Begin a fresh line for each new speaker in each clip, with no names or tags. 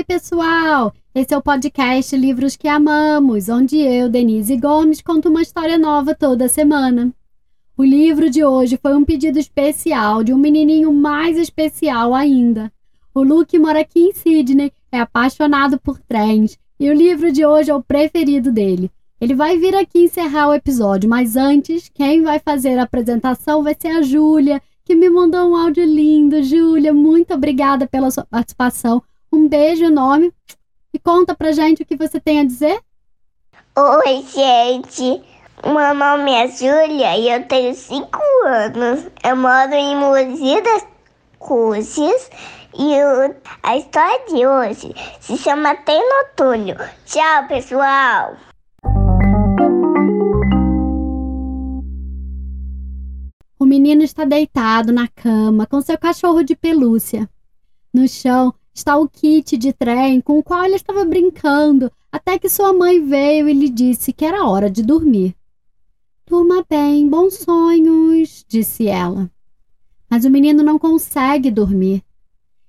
Oi, pessoal! Esse é o podcast Livros que Amamos, onde eu, Denise Gomes, conto uma história nova toda semana. O livro de hoje foi um pedido especial de um menininho mais especial ainda. O Luke mora aqui em Sydney, é apaixonado por trens e o livro de hoje é o preferido dele. Ele vai vir aqui encerrar o episódio, mas antes, quem vai fazer a apresentação vai ser a Júlia, que me mandou um áudio lindo. Júlia, muito obrigada pela sua participação. Um beijo enorme e conta pra gente o que você tem a dizer.
Oi, gente. Meu nome é Júlia e eu tenho 5 anos. Eu moro em Mogi das Cruzes e eu, a história de hoje se chama Tem Noturno. Tchau, pessoal!
O menino está deitado na cama com seu cachorro de pelúcia. No chão está o kit de trem com o qual ele estava brincando, até que sua mãe veio e lhe disse que era hora de dormir. Durma bem, bons sonhos, disse ela. Mas o menino não consegue dormir.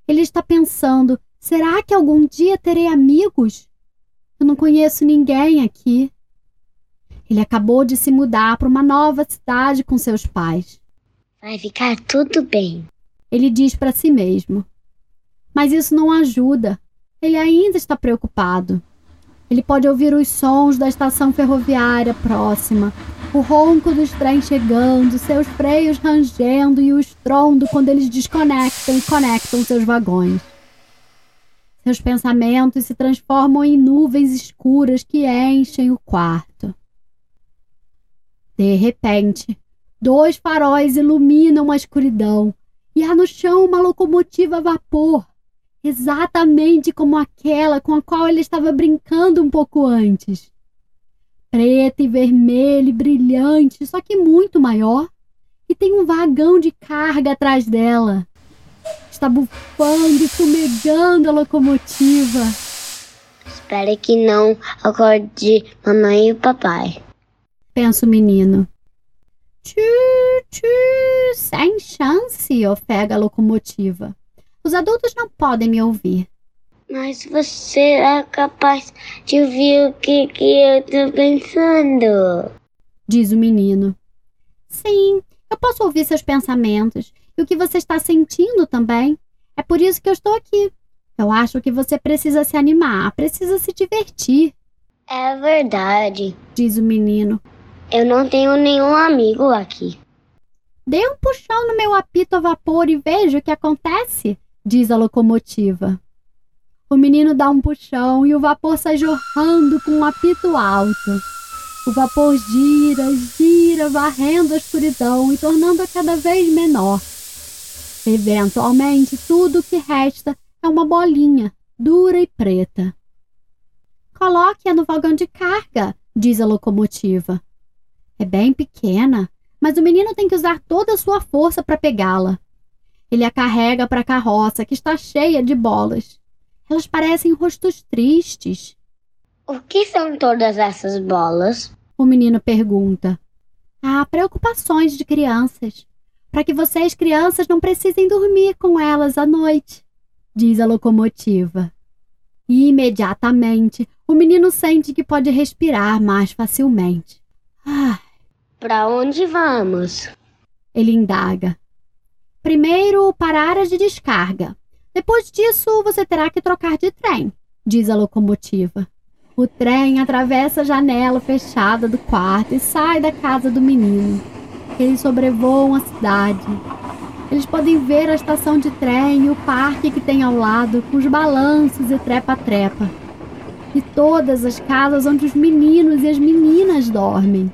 Ele está pensando: será que algum dia terei amigos? Eu não conheço ninguém aqui. Ele acabou de se mudar para uma nova cidade com seus pais.
Vai ficar tudo bem,
ele diz para si mesmo. Mas isso não ajuda. Ele ainda está preocupado. Ele pode ouvir os sons da estação ferroviária próxima, o ronco dos trens chegando, seus freios rangendo e o estrondo quando eles desconectam e conectam seus vagões. Seus pensamentos se transformam em nuvens escuras que enchem o quarto. De repente, dois faróis iluminam a escuridão e há no chão uma locomotiva a vapor exatamente como aquela com a qual ele estava brincando um pouco antes. Preta e vermelha e brilhante, só que muito maior, e tem um vagão de carga atrás dela. Está bufando e fumegando a locomotiva.
Espere que não acorde mamãe e papai.
Pensa o menino. Tchu, tchu, sem chance, ofega a locomotiva. Os adultos não podem me ouvir.
Mas você é capaz de ouvir o que, que eu tô pensando.
Diz o menino. Sim, eu posso ouvir seus pensamentos e o que você está sentindo também. É por isso que eu estou aqui. Eu acho que você precisa se animar, precisa se divertir.
É verdade,
diz o menino.
Eu não tenho nenhum amigo aqui.
Dê um puxão no meu apito a vapor e veja o que acontece diz a locomotiva. O menino dá um puxão e o vapor sai jorrando com um apito alto. O vapor gira, gira, varrendo a escuridão e tornando-a cada vez menor. Eventualmente, tudo o que resta é uma bolinha, dura e preta. Coloque-a no vagão de carga, diz a locomotiva. É bem pequena, mas o menino tem que usar toda a sua força para pegá-la. Ele a carrega para a carroça, que está cheia de bolas. Elas parecem rostos tristes.
O que são todas essas bolas?
O menino pergunta. Há preocupações de crianças. Para que vocês, crianças, não precisem dormir com elas à noite, diz a locomotiva. E imediatamente o menino sente que pode respirar mais facilmente.
Ah. Para onde vamos?
Ele indaga. Primeiro, para a área de descarga. Depois disso, você terá que trocar de trem, diz a locomotiva. O trem atravessa a janela fechada do quarto e sai da casa do menino. Eles sobrevoam a cidade. Eles podem ver a estação de trem e o parque que tem ao lado, com os balanços e trepa-trepa. E todas as casas onde os meninos e as meninas dormem.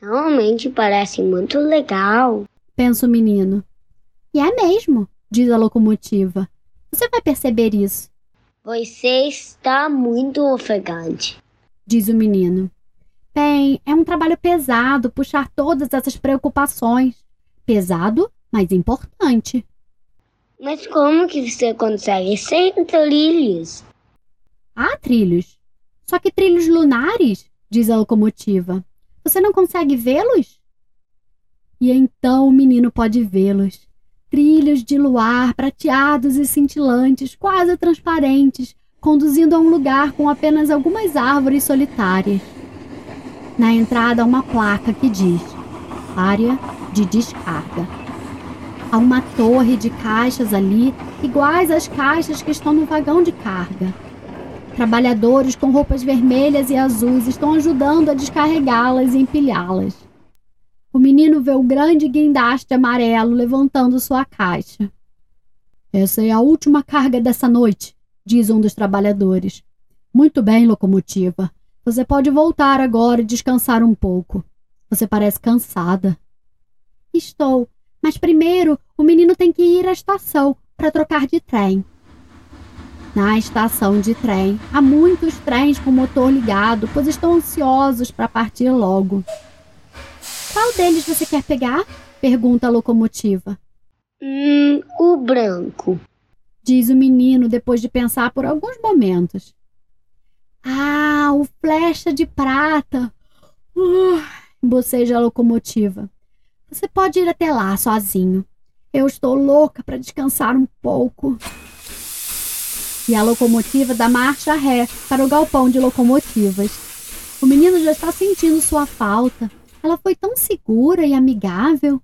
Realmente parece muito legal,
pensa o menino. E é mesmo, diz a locomotiva. Você vai perceber isso.
Você está muito ofegante,
diz o menino. Bem, é um trabalho pesado puxar todas essas preocupações. Pesado, mas importante.
Mas como que você consegue sem trilhos?
Há trilhos. Só que trilhos lunares, diz a locomotiva. Você não consegue vê-los? E então o menino pode vê-los trilhos de luar prateados e cintilantes, quase transparentes, conduzindo a um lugar com apenas algumas árvores solitárias. Na entrada uma placa que diz: Área de descarga. Há uma torre de caixas ali, iguais às caixas que estão no vagão de carga. Trabalhadores com roupas vermelhas e azuis estão ajudando a descarregá-las e empilhá-las. O menino vê o grande guindaste amarelo levantando sua caixa. Essa é a última carga dessa noite, diz um dos trabalhadores. Muito bem, locomotiva. Você pode voltar agora e descansar um pouco. Você parece cansada. Estou, mas primeiro o menino tem que ir à estação para trocar de trem. Na estação de trem, há muitos trens com motor ligado, pois estão ansiosos para partir logo. Qual deles você quer pegar? pergunta a locomotiva.
Hum, o branco,
diz o menino depois de pensar por alguns momentos. Ah, o flecha de prata! Uh, boceja a locomotiva. Você pode ir até lá sozinho. Eu estou louca para descansar um pouco e a locomotiva dá marcha ré para o galpão de locomotivas. O menino já está sentindo sua falta. Ela foi tão segura e amigável.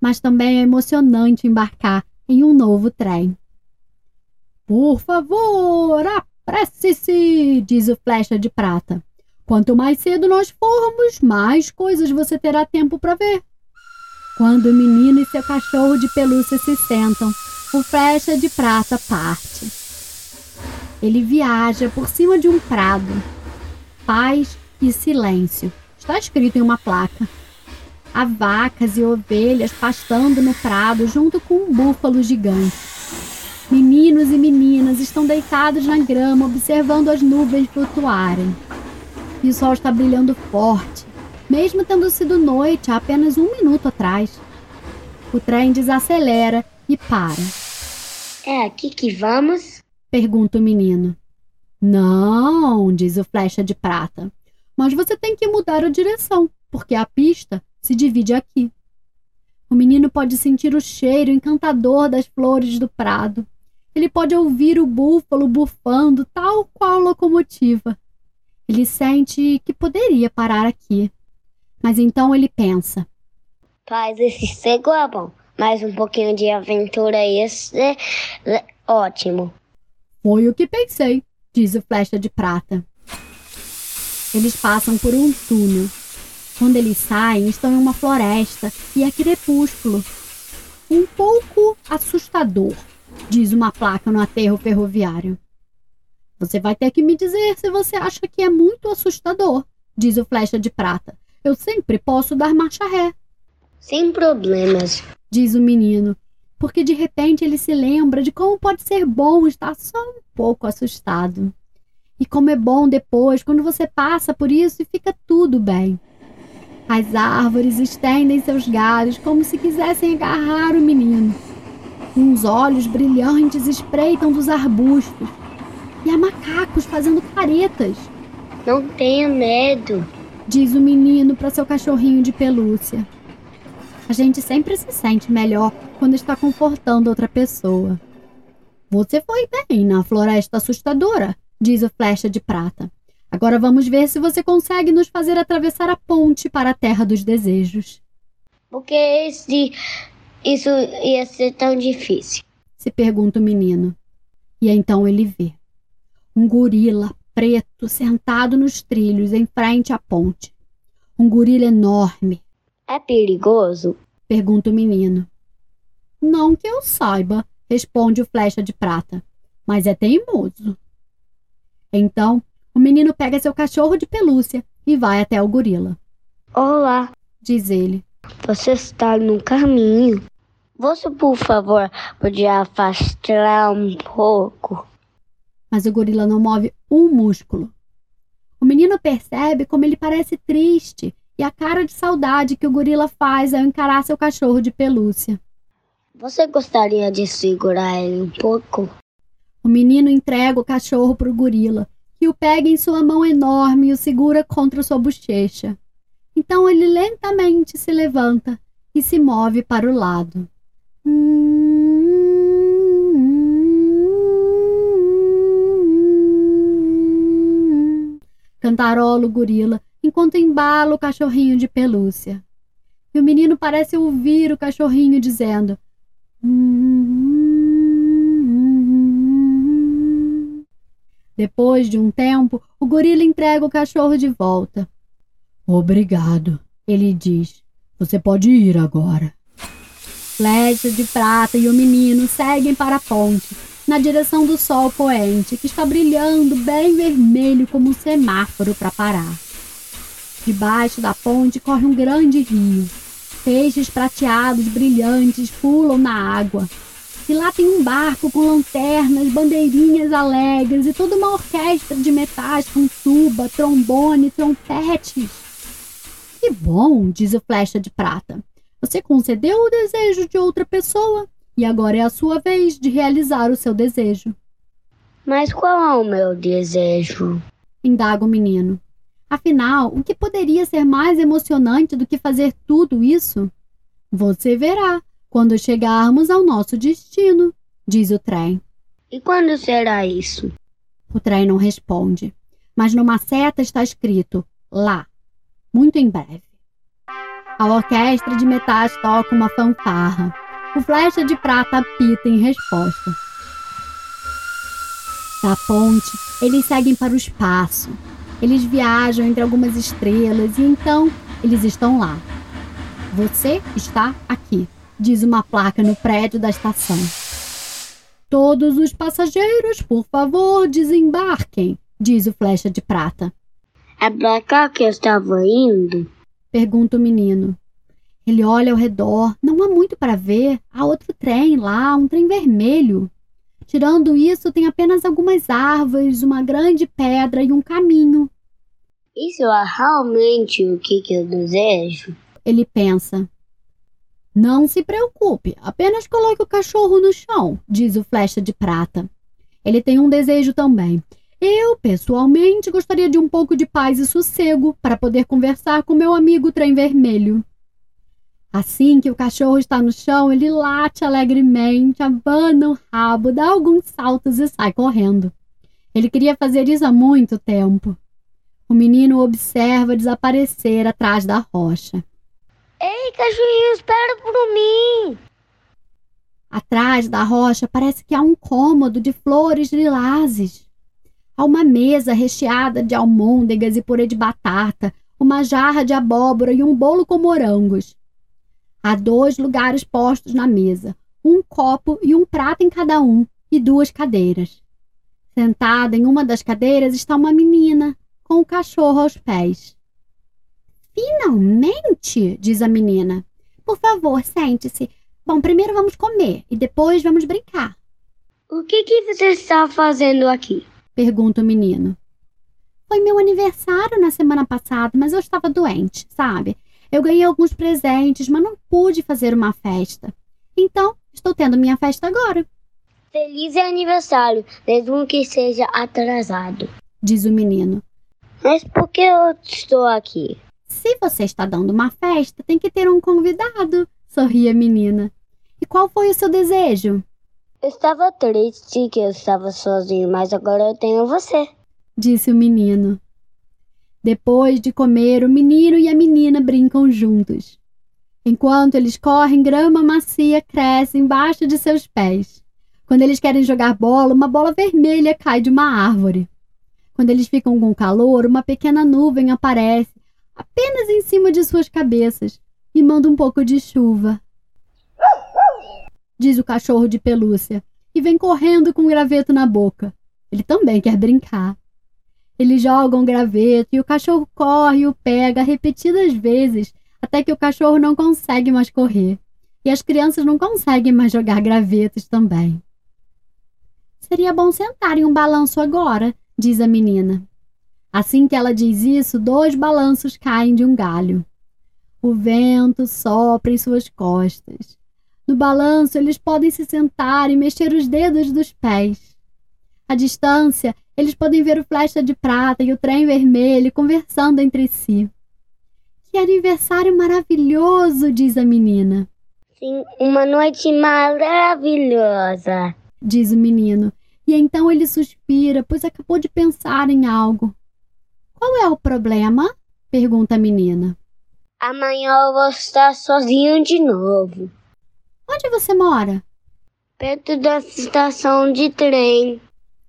Mas também é emocionante embarcar em um novo trem. Por favor, apresse-se, diz o Flecha de Prata. Quanto mais cedo nós formos, mais coisas você terá tempo para ver. Quando o menino e seu cachorro de pelúcia se sentam, o Flecha de Prata parte. Ele viaja por cima de um prado. Paz e silêncio. Está escrito em uma placa. Há vacas e ovelhas pastando no prado junto com um búfalo gigante. Meninos e meninas estão deitados na grama observando as nuvens flutuarem. E o sol está brilhando forte, mesmo tendo sido noite há apenas um minuto atrás. O trem desacelera e para.
É aqui que vamos?
Pergunta o menino. Não, diz o Flecha de Prata. Mas você tem que mudar a direção, porque a pista se divide aqui. O menino pode sentir o cheiro encantador das flores do prado. Ele pode ouvir o búfalo bufando, tal qual locomotiva. Ele sente que poderia parar aqui. Mas então ele pensa:
Paz, esse cego é bom, mas um pouquinho de aventura, esse é ótimo.
Foi o que pensei, diz o Flecha de Prata. Eles passam por um túnel. Quando eles saem, estão em uma floresta e é crepúsculo. Um pouco assustador, diz uma placa no aterro ferroviário. Você vai ter que me dizer se você acha que é muito assustador, diz o Flecha de Prata. Eu sempre posso dar marcha ré.
Sem problemas,
diz o menino, porque de repente ele se lembra de como pode ser bom estar só um pouco assustado. E como é bom depois, quando você passa por isso e fica tudo bem. As árvores estendem seus galhos como se quisessem agarrar o menino. Uns olhos brilhantes espreitam dos arbustos. E há macacos fazendo caretas.
Não tenha medo,
diz o menino para seu cachorrinho de pelúcia. A gente sempre se sente melhor quando está confortando outra pessoa. Você foi bem na floresta assustadora, diz o Flecha de Prata. Agora vamos ver se você consegue nos fazer atravessar a ponte para a Terra dos Desejos.
Por que esse, isso ia ser tão difícil?
Se pergunta o menino. E então ele vê um gorila preto sentado nos trilhos em frente à ponte. Um gorila enorme,
é perigoso?
Pergunta o menino. Não que eu saiba, responde o Flecha de Prata, mas é teimoso. Então, o menino pega seu cachorro de pelúcia e vai até o gorila.
Olá,
diz ele.
Você está no caminho. Você, por favor, podia afastar um pouco?
Mas o gorila não move um músculo. O menino percebe como ele parece triste e a cara de saudade que o gorila faz ao encarar seu cachorro de pelúcia.
Você gostaria de segurar ele um pouco?
O menino entrega o cachorro para o gorila, que o pega em sua mão enorme e o segura contra sua bochecha. Então ele lentamente se levanta e se move para o lado. Cantarola o gorila enquanto embala o cachorrinho de pelúcia. E o menino parece ouvir o cachorrinho dizendo: hum, Depois de um tempo, o gorila entrega o cachorro de volta. Obrigado, ele diz. Você pode ir agora. Flecha de prata e o menino seguem para a ponte, na direção do sol poente, que está brilhando bem vermelho como um semáforo para parar. Debaixo da ponte corre um grande rio. Peixes prateados brilhantes pulam na água. E lá tem um barco com lanternas, bandeirinhas alegres e toda uma orquestra de metais com tuba, trombone, trompetes. Que bom, diz o Flecha de Prata. Você concedeu o desejo de outra pessoa e agora é a sua vez de realizar o seu desejo.
Mas qual é o meu desejo?
Indaga o menino. Afinal, o que poderia ser mais emocionante do que fazer tudo isso? Você verá quando chegarmos ao nosso destino, diz o trem.
E quando será isso?
O trem não responde, mas numa seta está escrito lá, muito em breve. A orquestra de metais toca uma fanfarra. O flecha de prata apita em resposta. Da ponte, eles seguem para o espaço, eles viajam entre algumas estrelas e então eles estão lá. Você está aqui, diz uma placa no prédio da estação. Todos os passageiros, por favor, desembarquem, diz o Flecha de Prata.
É pra cá que eu estava indo?
Pergunta o menino. Ele olha ao redor, não há muito para ver. Há outro trem lá, um trem vermelho. Tirando isso, tem apenas algumas árvores, uma grande pedra e um caminho.
Isso é realmente o que, que eu desejo?
Ele pensa. Não se preocupe, apenas coloque o cachorro no chão, diz o Flecha de Prata. Ele tem um desejo também. Eu, pessoalmente, gostaria de um pouco de paz e sossego para poder conversar com meu amigo Trem Vermelho. Assim que o cachorro está no chão, ele late alegremente, abana o rabo, dá alguns saltos e sai correndo. Ele queria fazer isso há muito tempo. O menino observa desaparecer atrás da rocha.
Ei, cachorrinho, espera por mim!
Atrás da rocha parece que há um cômodo de flores lilazes. Há uma mesa recheada de almôndegas e purê de batata, uma jarra de abóbora e um bolo com morangos. Há dois lugares postos na mesa, um copo e um prato em cada um, e duas cadeiras. Sentada em uma das cadeiras está uma menina, com o cachorro aos pés. Finalmente, diz a menina. Por favor, sente-se. Bom, primeiro vamos comer e depois vamos brincar.
O que, que você está fazendo aqui?
Pergunta o menino. Foi meu aniversário na semana passada, mas eu estava doente, sabe? Eu ganhei alguns presentes, mas não pude fazer uma festa. Então, estou tendo minha festa agora.
Feliz aniversário, mesmo que seja atrasado,
diz o menino.
Mas por que eu estou aqui?
Se você está dando uma festa, tem que ter um convidado, sorri a menina. E qual foi o seu desejo?
Eu estava triste que eu estava sozinho, mas agora eu tenho você,
disse o menino. Depois de comer, o menino e a menina brincam juntos. Enquanto eles correm, grama macia cresce embaixo de seus pés. Quando eles querem jogar bola, uma bola vermelha cai de uma árvore. Quando eles ficam com calor, uma pequena nuvem aparece apenas em cima de suas cabeças e manda um pouco de chuva. Diz o cachorro de pelúcia e vem correndo com o graveto na boca. Ele também quer brincar. Eles jogam o graveto e o cachorro corre e o pega repetidas vezes até que o cachorro não consegue mais correr. E as crianças não conseguem mais jogar gravetos também. Seria bom sentar em um balanço agora, diz a menina. Assim que ela diz isso, dois balanços caem de um galho. O vento sopra em suas costas. No balanço, eles podem se sentar e mexer os dedos dos pés. À distância, eles podem ver o flecha de prata e o trem vermelho conversando entre si. Que aniversário maravilhoso, diz a menina.
Sim, uma noite maravilhosa,
diz o menino. E então ele suspira, pois acabou de pensar em algo. Qual é o problema? pergunta a menina.
Amanhã eu vou estar sozinho de novo.
Onde você mora?
Perto da estação de trem.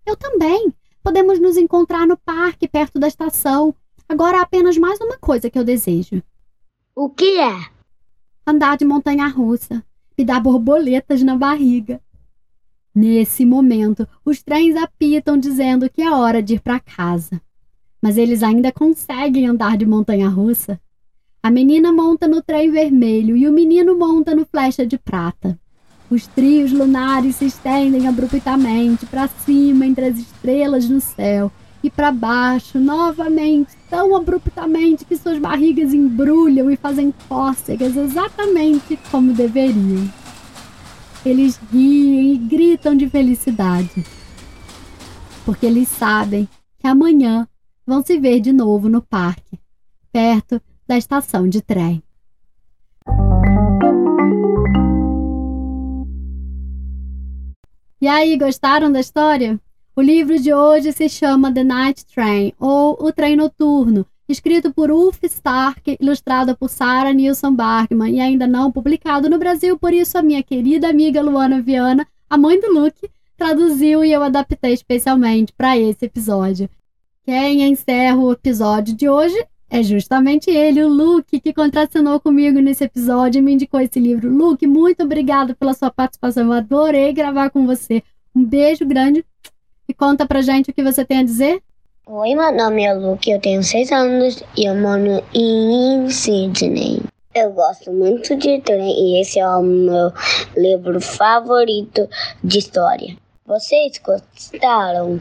Eu também. Podemos nos encontrar no parque perto da estação. Agora há apenas mais uma coisa que eu desejo:
O que é?
andar de montanha russa e dar borboletas na barriga. Nesse momento, os trens apitam dizendo que é hora de ir para casa. Mas eles ainda conseguem andar de montanha russa. A menina monta no trem vermelho e o menino monta no flecha de prata. Os trios lunares se estendem abruptamente para cima entre as estrelas no céu e para baixo novamente, tão abruptamente que suas barrigas embrulham e fazem cócegas exatamente como deveriam. Eles riem e gritam de felicidade, porque eles sabem que amanhã vão se ver de novo no parque, perto da estação de trem. E aí, gostaram da história? O livro de hoje se chama The Night Train, ou O Trem Noturno, escrito por Ulf Stark, ilustrado por Sarah Nilsson Bargman e ainda não publicado no Brasil, por isso a minha querida amiga Luana Viana, a mãe do Luke, traduziu e eu adaptei especialmente para esse episódio. Quem encerra o episódio de hoje é justamente ele, o Luke, que contracenou comigo nesse episódio e me indicou esse livro. Luke, muito obrigado pela sua participação. Eu adorei gravar com você. Um beijo grande e conta pra gente o que você tem a dizer.
Oi, meu nome é Luke, eu tenho seis anos e eu moro em Sydney. Eu gosto muito de trem e esse é o meu livro favorito de história. Vocês gostaram?